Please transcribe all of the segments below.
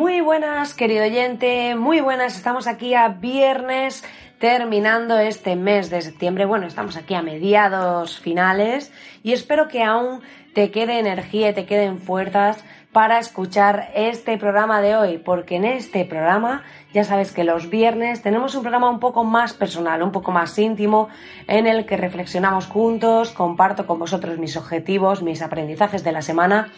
Muy buenas, querido oyente, muy buenas. Estamos aquí a viernes terminando este mes de septiembre. Bueno, estamos aquí a mediados finales y espero que aún te quede energía y te queden fuerzas para escuchar este programa de hoy, porque en este programa ya sabes que los viernes tenemos un programa un poco más personal, un poco más íntimo, en el que reflexionamos juntos, comparto con vosotros mis objetivos, mis aprendizajes de la semana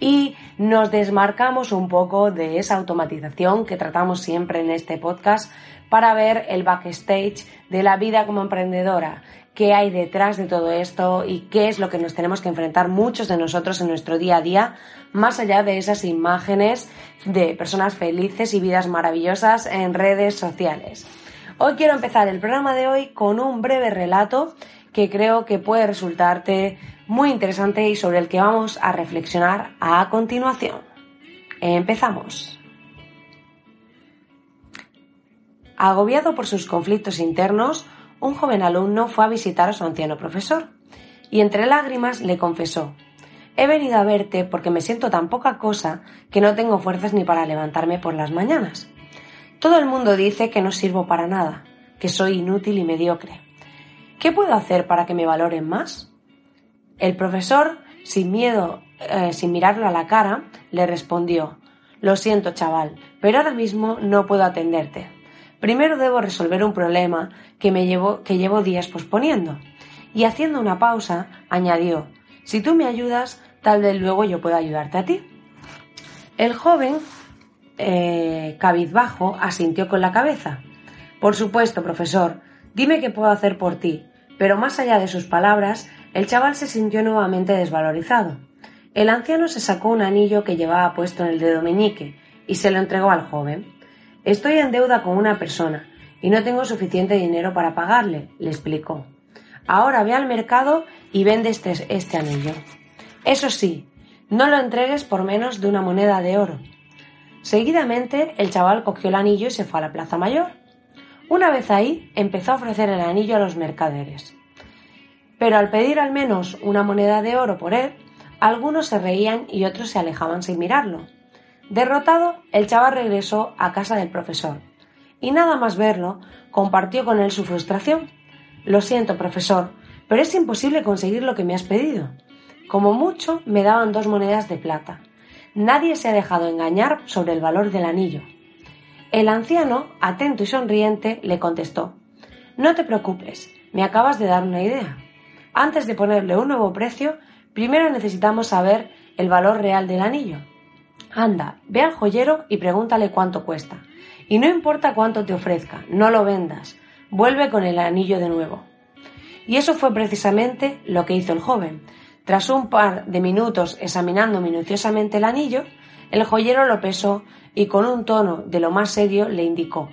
y nos desmarcamos un poco de esa automatización que tratamos siempre en este podcast para ver el backstage de la vida como emprendedora, qué hay detrás de todo esto y qué es lo que nos tenemos que enfrentar muchos de nosotros en nuestro día a día, más allá de esas imágenes de personas felices y vidas maravillosas en redes sociales. Hoy quiero empezar el programa de hoy con un breve relato que creo que puede resultarte muy interesante y sobre el que vamos a reflexionar a continuación. Empezamos. Agobiado por sus conflictos internos, un joven alumno fue a visitar a su anciano profesor y entre lágrimas le confesó He venido a verte porque me siento tan poca cosa que no tengo fuerzas ni para levantarme por las mañanas. Todo el mundo dice que no sirvo para nada, que soy inútil y mediocre. ¿Qué puedo hacer para que me valoren más? El profesor, sin miedo, eh, sin mirarlo a la cara, le respondió Lo siento, chaval, pero ahora mismo no puedo atenderte. Primero debo resolver un problema que me llevo, que llevo días posponiendo. Y haciendo una pausa, añadió Si tú me ayudas, tal vez luego yo pueda ayudarte a ti. El joven, eh, cabizbajo, asintió con la cabeza. Por supuesto, profesor, dime qué puedo hacer por ti. Pero más allá de sus palabras, el chaval se sintió nuevamente desvalorizado. El anciano se sacó un anillo que llevaba puesto en el dedo meñique y se lo entregó al joven. Estoy en deuda con una persona y no tengo suficiente dinero para pagarle, le explicó. Ahora ve al mercado y vende este, este anillo. Eso sí, no lo entregues por menos de una moneda de oro. Seguidamente el chaval cogió el anillo y se fue a la plaza mayor. Una vez ahí, empezó a ofrecer el anillo a los mercaderes pero al pedir al menos una moneda de oro por él, algunos se reían y otros se alejaban sin mirarlo. Derrotado, el chaval regresó a casa del profesor, y nada más verlo, compartió con él su frustración. Lo siento, profesor, pero es imposible conseguir lo que me has pedido. Como mucho, me daban dos monedas de plata. Nadie se ha dejado engañar sobre el valor del anillo. El anciano, atento y sonriente, le contestó No te preocupes, me acabas de dar una idea. Antes de ponerle un nuevo precio, primero necesitamos saber el valor real del anillo. Anda, ve al joyero y pregúntale cuánto cuesta. Y no importa cuánto te ofrezca, no lo vendas, vuelve con el anillo de nuevo. Y eso fue precisamente lo que hizo el joven. Tras un par de minutos examinando minuciosamente el anillo, el joyero lo pesó y con un tono de lo más serio le indicó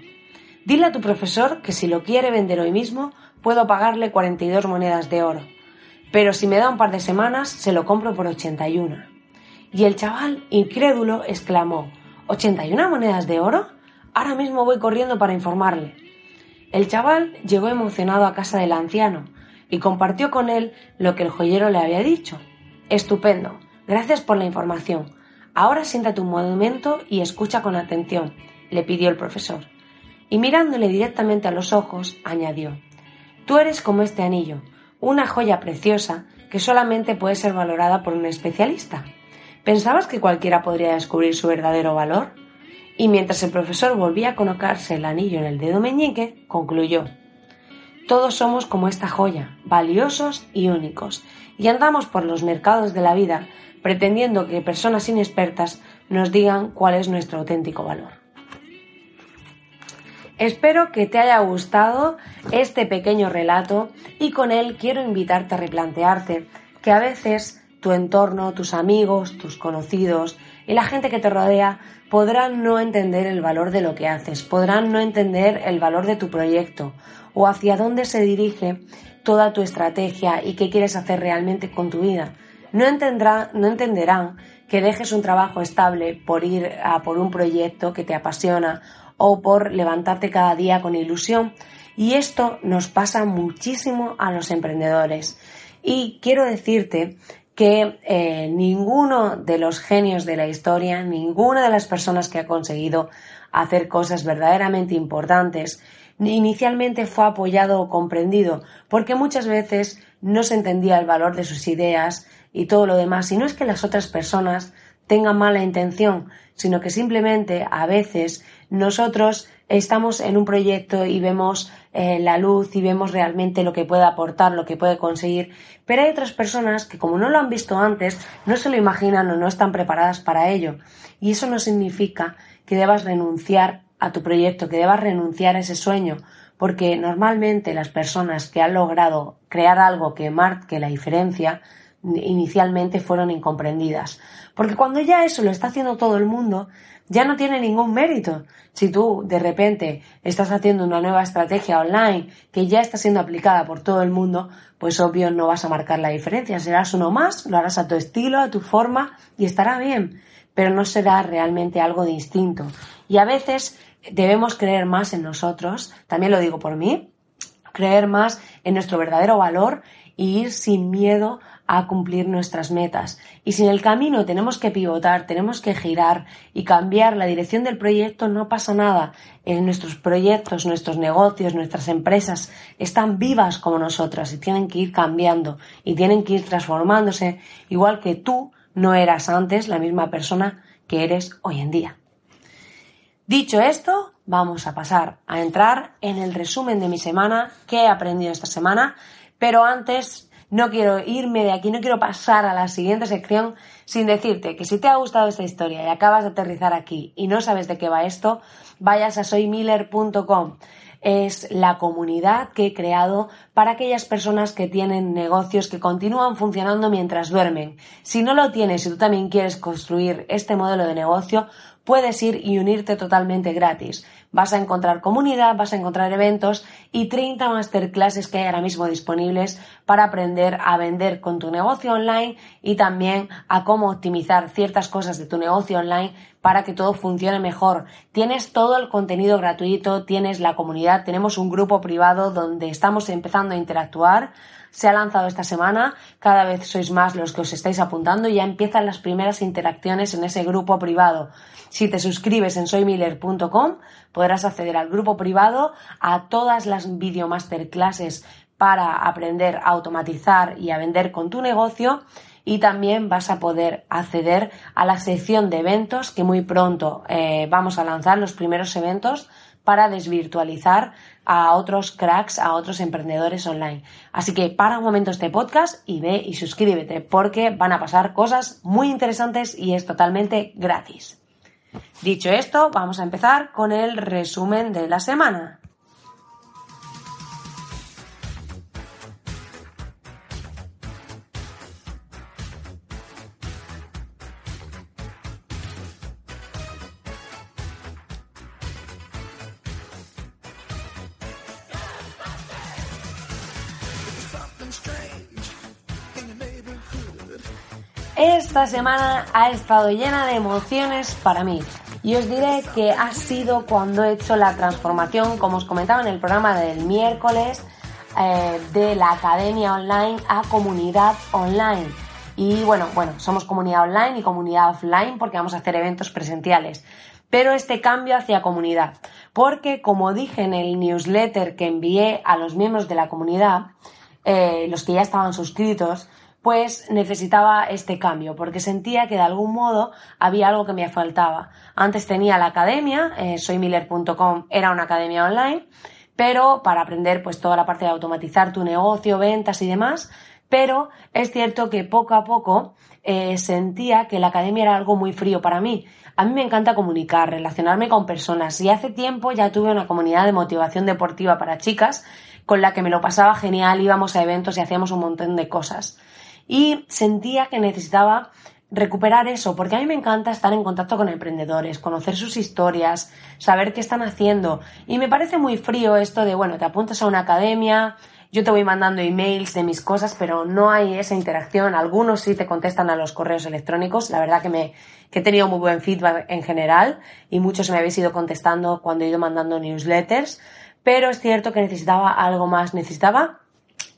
Dile a tu profesor que si lo quiere vender hoy mismo, puedo pagarle 42 monedas de oro pero si me da un par de semanas se lo compro por 81. Y el chaval, incrédulo, exclamó, ¿81 monedas de oro? Ahora mismo voy corriendo para informarle. El chaval llegó emocionado a casa del anciano y compartió con él lo que el joyero le había dicho. Estupendo, gracias por la información. Ahora siéntate un momento y escucha con atención, le pidió el profesor. Y mirándole directamente a los ojos, añadió, Tú eres como este anillo, una joya preciosa que solamente puede ser valorada por un especialista. ¿Pensabas que cualquiera podría descubrir su verdadero valor? Y mientras el profesor volvía a colocarse el anillo en el dedo meñique, concluyó Todos somos como esta joya, valiosos y únicos, y andamos por los mercados de la vida pretendiendo que personas inexpertas nos digan cuál es nuestro auténtico valor. Espero que te haya gustado este pequeño relato y con él quiero invitarte a replantearte que a veces tu entorno, tus amigos, tus conocidos y la gente que te rodea podrán no entender el valor de lo que haces, podrán no entender el valor de tu proyecto o hacia dónde se dirige toda tu estrategia y qué quieres hacer realmente con tu vida. No, no entenderán que dejes un trabajo estable por ir a por un proyecto que te apasiona o por levantarte cada día con ilusión. Y esto nos pasa muchísimo a los emprendedores. Y quiero decirte que eh, ninguno de los genios de la historia, ninguna de las personas que ha conseguido hacer cosas verdaderamente importantes, inicialmente fue apoyado o comprendido, porque muchas veces no se entendía el valor de sus ideas y todo lo demás. Y no es que las otras personas tengan mala intención, sino que simplemente a veces nosotros estamos en un proyecto y vemos eh, la luz y vemos realmente lo que puede aportar, lo que puede conseguir, pero hay otras personas que como no lo han visto antes, no se lo imaginan o no están preparadas para ello. Y eso no significa que debas renunciar a tu proyecto, que debas renunciar a ese sueño, porque normalmente las personas que han logrado crear algo que marque la diferencia, inicialmente fueron incomprendidas. Porque cuando ya eso lo está haciendo todo el mundo, ya no tiene ningún mérito. Si tú de repente estás haciendo una nueva estrategia online que ya está siendo aplicada por todo el mundo, pues obvio no vas a marcar la diferencia. Serás uno más, lo harás a tu estilo, a tu forma y estará bien, pero no será realmente algo distinto. Y a veces debemos creer más en nosotros, también lo digo por mí, creer más en nuestro verdadero valor y ir sin miedo a cumplir nuestras metas. Y si en el camino tenemos que pivotar, tenemos que girar y cambiar la dirección del proyecto, no pasa nada. En nuestros proyectos, nuestros negocios, nuestras empresas están vivas como nosotras y tienen que ir cambiando y tienen que ir transformándose, igual que tú no eras antes la misma persona que eres hoy en día. Dicho esto, vamos a pasar a entrar en el resumen de mi semana, qué he aprendido esta semana, pero antes no quiero irme de aquí, no quiero pasar a la siguiente sección sin decirte que si te ha gustado esta historia y acabas de aterrizar aquí y no sabes de qué va esto, vayas a soymiller.com. Es la comunidad que he creado para aquellas personas que tienen negocios que continúan funcionando mientras duermen. Si no lo tienes y tú también quieres construir este modelo de negocio, puedes ir y unirte totalmente gratis. Vas a encontrar comunidad, vas a encontrar eventos y 30 masterclasses que hay ahora mismo disponibles para aprender a vender con tu negocio online y también a cómo optimizar ciertas cosas de tu negocio online para que todo funcione mejor. Tienes todo el contenido gratuito, tienes la comunidad, tenemos un grupo privado donde estamos empezando a interactuar se ha lanzado esta semana, cada vez sois más los que os estáis apuntando y ya empiezan las primeras interacciones en ese grupo privado. Si te suscribes en soymiller.com podrás acceder al grupo privado, a todas las video masterclasses para aprender a automatizar y a vender con tu negocio y también vas a poder acceder a la sección de eventos que muy pronto eh, vamos a lanzar los primeros eventos para desvirtualizar a otros cracks, a otros emprendedores online. Así que para un momento este podcast y ve y suscríbete porque van a pasar cosas muy interesantes y es totalmente gratis. Dicho esto, vamos a empezar con el resumen de la semana. Esta semana ha estado llena de emociones para mí. Y os diré que ha sido cuando he hecho la transformación, como os comentaba en el programa del miércoles, eh, de la academia online a comunidad online. Y bueno, bueno, somos comunidad online y comunidad offline porque vamos a hacer eventos presenciales. Pero este cambio hacia comunidad, porque como dije en el newsletter que envié a los miembros de la comunidad, eh, los que ya estaban suscritos, pues necesitaba este cambio, porque sentía que de algún modo había algo que me faltaba. Antes tenía la academia, eh, soymiller.com era una academia online, pero para aprender pues toda la parte de automatizar tu negocio, ventas y demás, pero es cierto que poco a poco eh, sentía que la academia era algo muy frío para mí. A mí me encanta comunicar, relacionarme con personas y hace tiempo ya tuve una comunidad de motivación deportiva para chicas con la que me lo pasaba genial, íbamos a eventos y hacíamos un montón de cosas. Y sentía que necesitaba recuperar eso, porque a mí me encanta estar en contacto con emprendedores, conocer sus historias, saber qué están haciendo. Y me parece muy frío esto de, bueno, te apuntas a una academia, yo te voy mandando emails de mis cosas, pero no hay esa interacción. Algunos sí te contestan a los correos electrónicos. La verdad que me que he tenido muy buen feedback en general y muchos me habéis ido contestando cuando he ido mandando newsletters. Pero es cierto que necesitaba algo más. Necesitaba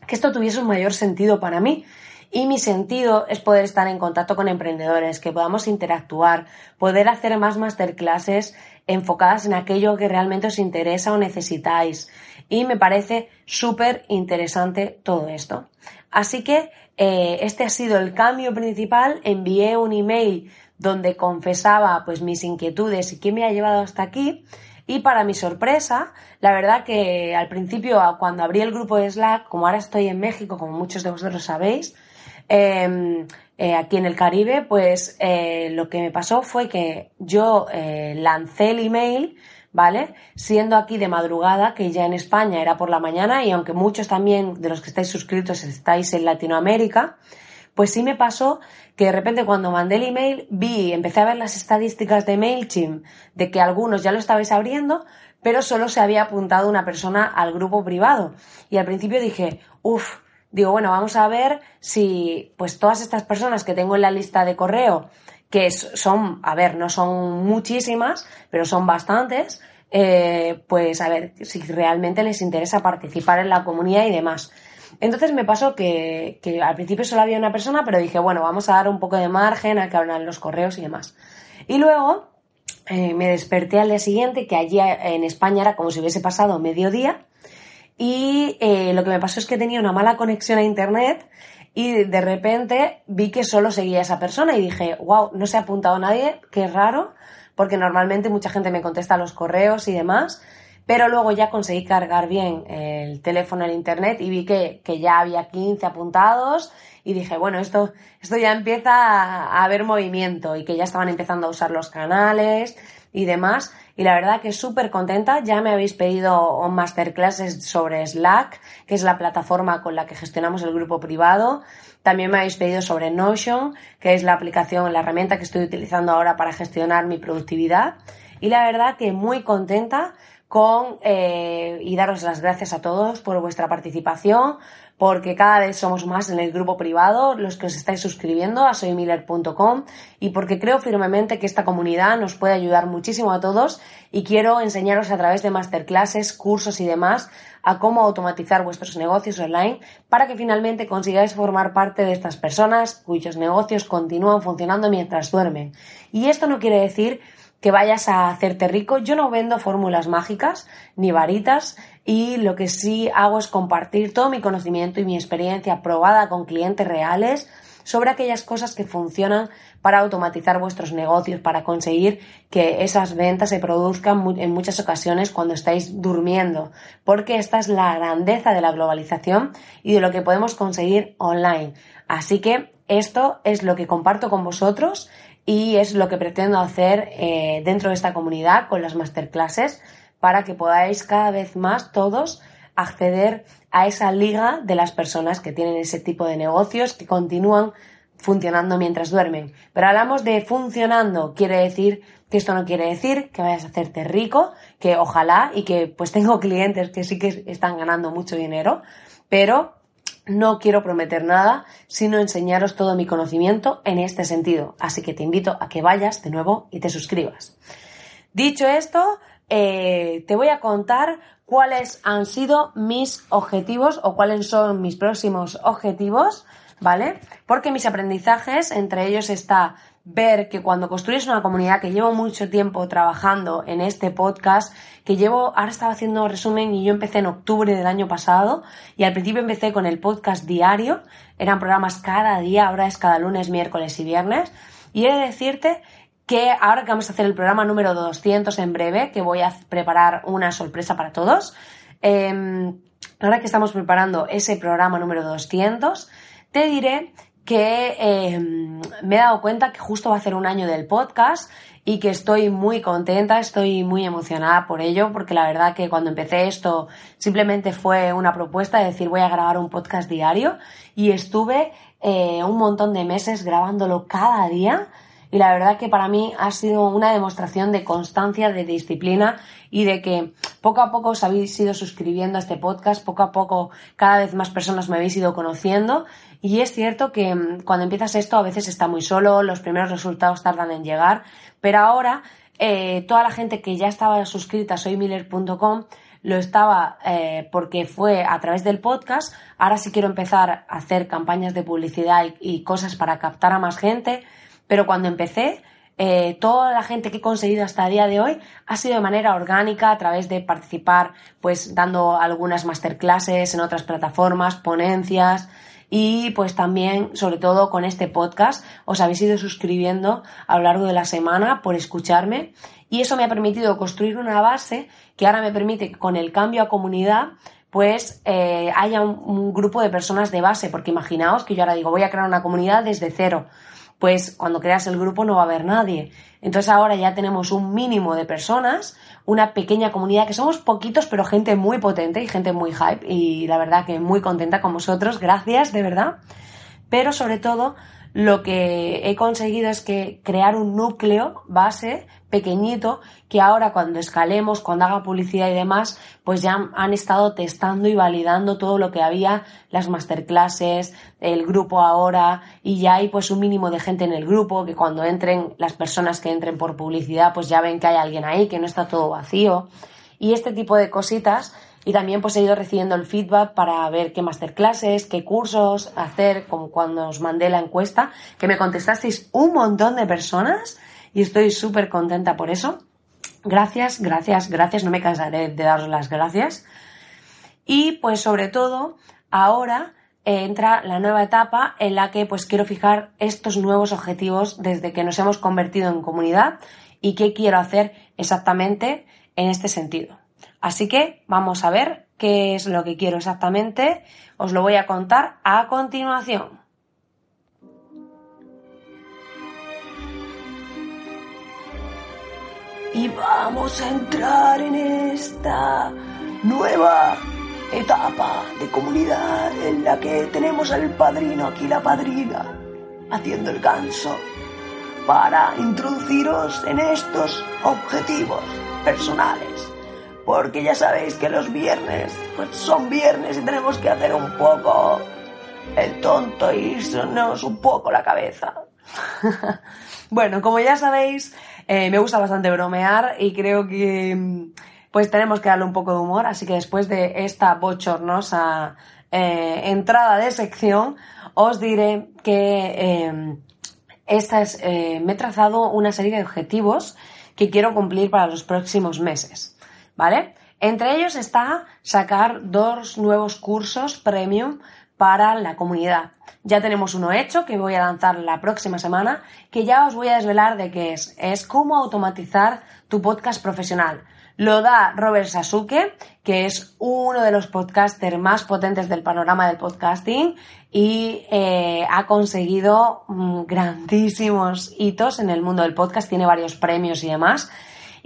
que esto tuviese un mayor sentido para mí. Y mi sentido es poder estar en contacto con emprendedores, que podamos interactuar, poder hacer más masterclasses enfocadas en aquello que realmente os interesa o necesitáis. Y me parece súper interesante todo esto. Así que eh, este ha sido el cambio principal. Envié un email donde confesaba pues mis inquietudes y qué me ha llevado hasta aquí. Y para mi sorpresa, la verdad que al principio, cuando abrí el grupo de Slack, como ahora estoy en México, como muchos de vosotros sabéis, em, eh, aquí en el Caribe, pues eh, lo que me pasó fue que yo eh, lancé el email, ¿vale? Siendo aquí de madrugada, que ya en España era por la mañana, y aunque muchos también de los que estáis suscritos estáis en Latinoamérica, pues sí me pasó que de repente cuando mandé el email vi, empecé a ver las estadísticas de MailChimp de que algunos ya lo estabais abriendo, pero solo se había apuntado una persona al grupo privado. Y al principio dije, uff, digo, bueno, vamos a ver si pues todas estas personas que tengo en la lista de correo, que son, a ver, no son muchísimas, pero son bastantes, eh, pues a ver si realmente les interesa participar en la comunidad y demás. Entonces me pasó que, al principio solo había una persona, pero dije, bueno, vamos a dar un poco de margen a que hablan los correos y demás. Y luego eh, me desperté al día siguiente, que allí en España era como si hubiese pasado mediodía, y eh, lo que me pasó es que tenía una mala conexión a internet y de repente vi que solo seguía esa persona y dije, wow, no se ha apuntado nadie, qué raro, porque normalmente mucha gente me contesta los correos y demás. Pero luego ya conseguí cargar bien el teléfono en internet y vi que, ya había 15 apuntados y dije, bueno, esto, esto ya empieza a, haber movimiento y que ya estaban empezando a usar los canales y demás. Y la verdad que súper contenta. Ya me habéis pedido masterclasses sobre Slack, que es la plataforma con la que gestionamos el grupo privado. También me habéis pedido sobre Notion, que es la aplicación, la herramienta que estoy utilizando ahora para gestionar mi productividad. Y la verdad que muy contenta eh, y daros las gracias a todos por vuestra participación, porque cada vez somos más en el grupo privado los que os estáis suscribiendo a soymiller.com y porque creo firmemente que esta comunidad nos puede ayudar muchísimo a todos y quiero enseñaros a través de masterclasses, cursos y demás a cómo automatizar vuestros negocios online para que finalmente consigáis formar parte de estas personas cuyos negocios continúan funcionando mientras duermen. Y esto no quiere decir que vayas a hacerte rico. Yo no vendo fórmulas mágicas ni varitas y lo que sí hago es compartir todo mi conocimiento y mi experiencia probada con clientes reales sobre aquellas cosas que funcionan para automatizar vuestros negocios, para conseguir que esas ventas se produzcan en muchas ocasiones cuando estáis durmiendo, porque esta es la grandeza de la globalización y de lo que podemos conseguir online. Así que esto es lo que comparto con vosotros y es lo que pretendo hacer eh, dentro de esta comunidad con las masterclasses para que podáis cada vez más todos acceder a esa liga de las personas que tienen ese tipo de negocios que continúan funcionando mientras duermen. Pero hablamos de funcionando, quiere decir que esto no quiere decir que vayas a hacerte rico, que ojalá y que pues tengo clientes que sí que están ganando mucho dinero, pero no quiero prometer nada, sino enseñaros todo mi conocimiento en este sentido. Así que te invito a que vayas de nuevo y te suscribas. Dicho esto, eh, te voy a contar cuáles han sido mis objetivos o cuáles son mis próximos objetivos, ¿vale? Porque mis aprendizajes, entre ellos está ver que cuando construyes una comunidad, que llevo mucho tiempo trabajando en este podcast, que llevo, ahora estaba haciendo resumen y yo empecé en octubre del año pasado y al principio empecé con el podcast diario, eran programas cada día, ahora es cada lunes, miércoles y viernes, y he de decirte que ahora que vamos a hacer el programa número 200 en breve, que voy a preparar una sorpresa para todos, em, ahora que estamos preparando ese programa número 200, te diré que em, me he dado cuenta que justo va a ser un año del podcast y que estoy muy contenta, estoy muy emocionada por ello, porque la verdad que cuando empecé esto simplemente fue una propuesta de decir voy a grabar un podcast diario y estuve eh, un montón de meses grabándolo cada día y la verdad que para mí ha sido una demostración de constancia, de disciplina y de que poco a poco os habéis ido suscribiendo a este podcast, poco a poco cada vez más personas me habéis ido conociendo y es cierto que mm, cuando empiezas esto a veces está muy solo, los primeros resultados tardan en llegar, pero ahora eh, toda la gente que ya estaba suscrita a soymiller.com lo estaba eh, porque fue a través del podcast. Ahora sí quiero empezar a hacer campañas de publicidad y, cosas para captar a más gente. Pero cuando empecé, eh, toda la gente que he conseguido hasta el día de hoy ha sido de manera orgánica a través de participar, pues dando algunas masterclasses en otras plataformas, ponencias y pues también, sobre todo con este podcast, os habéis ido suscribiendo a lo largo de la semana por escucharme y eso me ha permitido construir una base que ahora me permite que con el cambio a comunidad pues eh, haya un, grupo de personas de base, porque imaginaos que yo ahora digo voy a crear una comunidad desde cero, pues cuando creas el grupo no va a haber nadie. Entonces ahora ya tenemos un mínimo de personas, una pequeña comunidad que somos poquitos, pero gente muy potente y gente muy hype y la verdad que muy contenta con vosotros, gracias de verdad. Pero sobre todo lo que he conseguido es que crear un núcleo base pequeñito que ahora cuando escalemos, cuando haga publicidad y demás, pues ya han estado testando y validando todo lo que había, las masterclasses, el grupo ahora y ya hay pues un mínimo de gente en el grupo que cuando entren las personas que entren por publicidad pues ya ven que hay alguien ahí, que no está todo vacío. Y este tipo de cositas y también pues he ido recibiendo el feedback para ver qué masterclasses, qué cursos hacer, como cuando os mandé la encuesta, que me contestasteis un montón de personas y estoy súper contenta por eso. Gracias, gracias, gracias, no me cansaré de daros las gracias. Y pues sobre todo, ahora entra la nueva etapa en la que pues quiero fijar estos nuevos objetivos desde que nos hemos convertido en comunidad y qué quiero hacer exactamente en este sentido. Así que vamos a ver qué es lo que quiero exactamente. Os lo voy a contar a continuación. Y vamos a entrar en esta nueva etapa de comunidad en la que tenemos al padrino aquí, la padrina, haciendo el ganso para introduciros en estos objetivos personales porque ya sabéis que los viernes pues son viernes y tenemos que hacer un poco el tonto y irnos un poco la cabeza. bueno, como ya sabéis, eh, me gusta bastante bromear y creo que pues tenemos que darle un poco de humor, así que después de esta bochornosa eh, entrada de sección, os diré que eh, esta es, me he trazado una serie de objetivos que quiero cumplir para los próximos meses. ¿Vale? Entre ellos está sacar dos nuevos cursos premium para la comunidad. Ya tenemos uno hecho que voy a lanzar la próxima semana, que ya os voy a desvelar de qué es. Es cómo automatizar tu podcast profesional. Lo da Robert Sasuke, que es uno de los podcasters más potentes del panorama del podcasting y eh, ha conseguido mm, grandísimos hitos en el mundo del podcast, tiene varios premios y demás.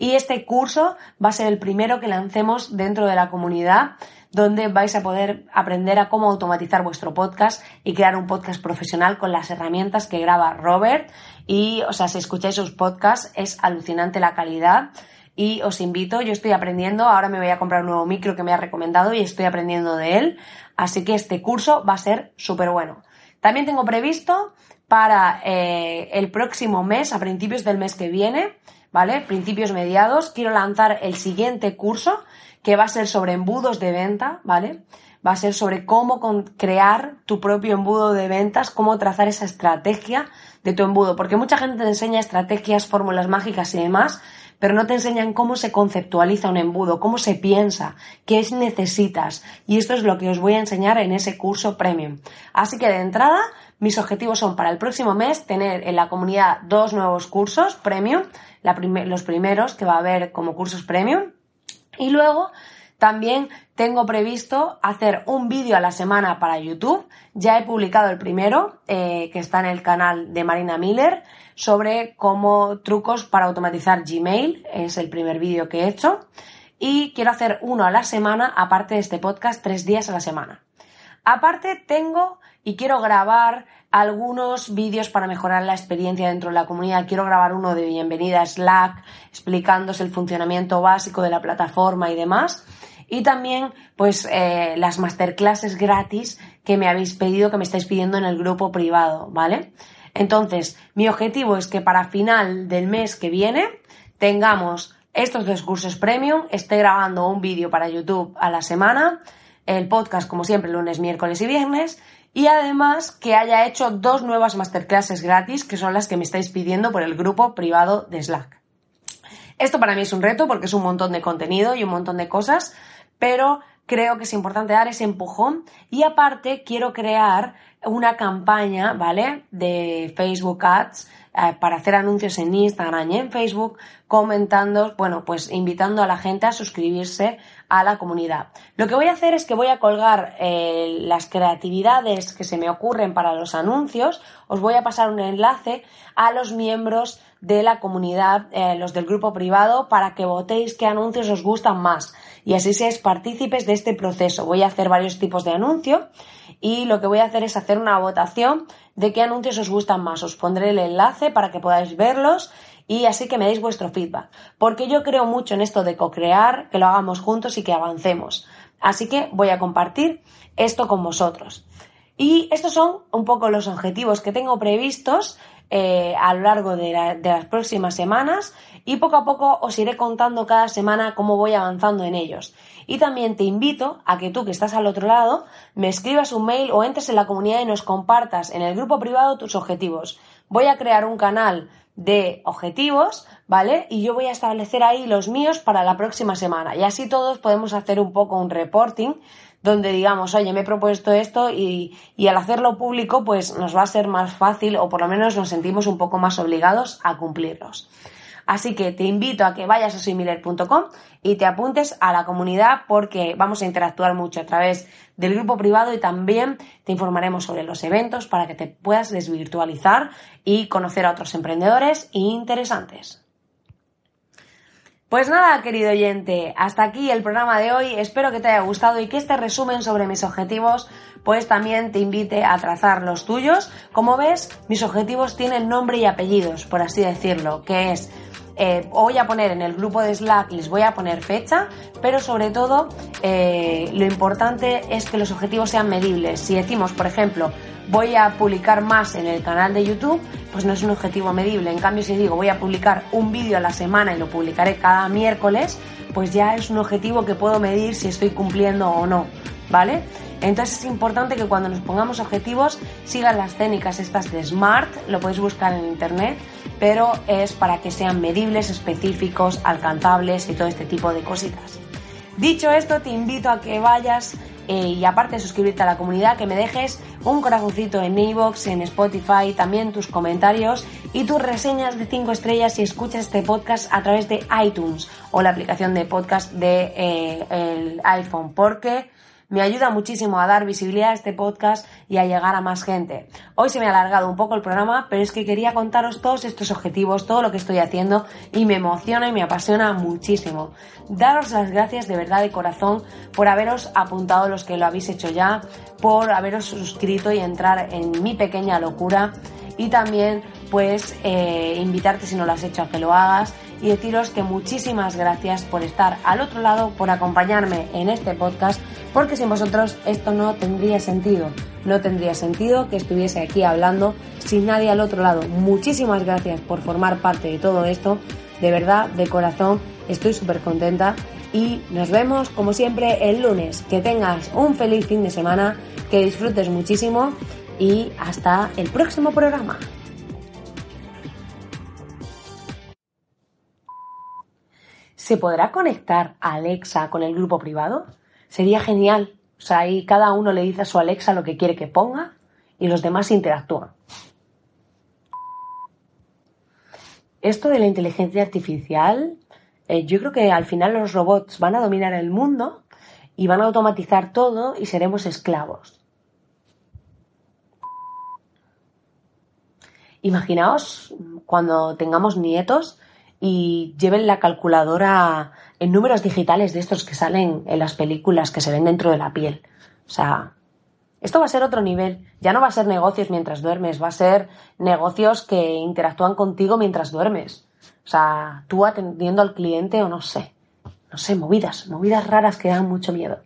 Y este curso va a ser el primero que lancemos dentro de la comunidad donde vais a poder aprender a cómo automatizar vuestro podcast y crear un podcast profesional con las herramientas que graba Robert. Y, o sea, si escucháis sus podcasts, es alucinante la calidad. Y os invito, yo estoy aprendiendo, ahora me voy a comprar un nuevo micro que me ha recomendado y estoy aprendiendo de él. Así que este curso va a ser súper bueno. También tengo previsto para eh, el próximo mes, a principios del mes que viene, ¿vale? Principios mediados. Quiero lanzar el siguiente curso que va a ser sobre embudos de venta, ¿vale? Va a ser sobre cómo crear tu propio embudo de ventas, cómo trazar esa estrategia de tu embudo, porque mucha gente te enseña estrategias, fórmulas mágicas y demás, pero no te enseñan cómo se conceptualiza un embudo, cómo se piensa, qué es necesitas. Y esto es lo que os voy a enseñar en ese curso premium. Así que de entrada, mis objetivos son para el próximo mes tener en la comunidad dos nuevos cursos premium, los primeros que va a haber como cursos premium. Y luego también tengo previsto hacer un vídeo a la semana para YouTube. Ya he publicado el primero, eh, que está en el canal de Marina Miller, sobre cómo trucos para automatizar Gmail. Es el primer vídeo que he hecho. Y quiero hacer uno a la semana, aparte de este podcast, tres días a la semana. Aparte tengo y quiero grabar algunos vídeos para mejorar la experiencia dentro de la comunidad. Quiero grabar uno de bienvenida a Slack, explicándose el funcionamiento básico de la plataforma y demás. Y también, pues, eh, las masterclasses gratis que me habéis pedido, que me estáis pidiendo en el grupo privado, ¿vale? Entonces, mi objetivo es que para final del mes que viene tengamos estos dos cursos premium, esté grabando un vídeo para YouTube a la semana, el podcast como siempre lunes, miércoles y viernes, y además que haya hecho dos nuevas masterclasses gratis, que son las que me estáis pidiendo por el grupo privado de Slack. Esto para mí es un reto porque es un montón de contenido y un montón de cosas, pero creo que es importante dar ese empujón y aparte quiero crear una campaña, ¿vale? De Facebook Ads eh, para hacer anuncios en Instagram y en Facebook comentando, bueno, pues invitando a la gente a suscribirse a la comunidad. Lo que voy a hacer es que voy a colgar eh, las creatividades que se me ocurren para los anuncios, os voy a pasar un enlace a los miembros de la comunidad, eh, los del grupo privado, para que votéis qué anuncios os gustan más y así seáis partícipes de este proceso. Voy a hacer varios tipos de anuncio y lo que voy a hacer es hacer una votación de qué anuncios os gustan más. Os pondré el enlace para que podáis verlos y así que me deis vuestro feedback. Porque yo creo mucho en esto de co-crear, que lo hagamos juntos y que avancemos. Así que voy a compartir esto con vosotros. Y estos son un poco los objetivos que tengo previstos eh, a lo largo de, las próximas semanas y poco a poco os iré contando cada semana cómo voy avanzando en ellos. Y también te invito a que tú que estás al otro lado me escribas un mail o entres en la comunidad y nos compartas en el grupo privado tus objetivos. Voy a crear un canal de objetivos, ¿vale? Y yo voy a establecer ahí los míos para la próxima semana. Y así todos podemos hacer un poco un reporting donde digamos, oye, me he propuesto esto y, y, al hacerlo público, pues nos va a ser más fácil o por lo menos nos sentimos un poco más obligados a cumplirlos. Así que te invito a que vayas a similar.com y te apuntes a la comunidad porque vamos a interactuar mucho a través del grupo privado y también te informaremos sobre los eventos para que te puedas desvirtualizar y conocer a otros emprendedores interesantes. Pues nada, querido oyente, hasta aquí el programa de hoy. Espero que te haya gustado y que este resumen sobre mis objetivos pues también te invite a trazar los tuyos. Como ves, mis objetivos tienen nombre y apellidos, por así decirlo, que es eh, voy a poner en el grupo de Slack, les voy a poner fecha, pero sobre todo eh, lo importante es que los objetivos sean medibles. Si decimos, por ejemplo, voy a publicar más en el canal de YouTube, pues no es un objetivo medible. En cambio, si digo voy a publicar un vídeo a la semana y lo publicaré cada miércoles, pues ya es un objetivo que puedo medir si estoy cumpliendo o no, ¿vale? Entonces es importante que cuando nos pongamos objetivos sigan las técnicas estas de SMART, lo podéis buscar en internet, pero es para que sean medibles, específicos, alcanzables y todo este tipo de cositas. Dicho esto, te invito a que vayas eh, y aparte de suscribirte a la comunidad, que me dejes un corazoncito en iVoox, en Spotify, también tus comentarios y tus reseñas de 5 estrellas si escuchas este podcast a través de iTunes o la aplicación de podcast de eh, iPhone, porque me ayuda muchísimo a dar visibilidad a este podcast y a llegar a más gente. Hoy se me ha alargado un poco el programa, pero es que quería contaros todos estos objetivos, todo lo que estoy haciendo y me emociona y me apasiona muchísimo. Daros las gracias de verdad de corazón por haberos apuntado los que lo habéis hecho ya, por haberos suscrito y entrar en mi pequeña locura y también pues eh, invitarte si no lo has hecho a que lo hagas y deciros que muchísimas gracias por estar al otro lado, por acompañarme en este podcast, porque sin vosotros esto no tendría sentido. No tendría sentido que estuviese aquí hablando sin nadie al otro lado. Muchísimas gracias por formar parte de todo esto. De verdad, de corazón, estoy súper contenta y nos vemos como siempre el lunes. Que tengas un feliz fin de semana, que disfrutes muchísimo y hasta el próximo programa. ¿Se podrá conectar a Alexa con el grupo privado? Sería genial. O sea, ahí cada uno le dice a su Alexa lo que quiere que ponga y los demás interactúan. Esto de la inteligencia artificial, eh, yo creo que al final los robots van a dominar el mundo y van a automatizar todo y seremos esclavos. Imaginaos cuando tengamos nietos y lleven la calculadora en números digitales de estos que salen en las películas que se ven dentro de la piel. O sea, Esto va a ser otro nivel. Ya no va a ser negocios mientras duermes, va a ser negocios que interactúan contigo mientras duermes. O sea, tú atendiendo al cliente o no sé. No sé, movidas, movidas raras que dan mucho miedo.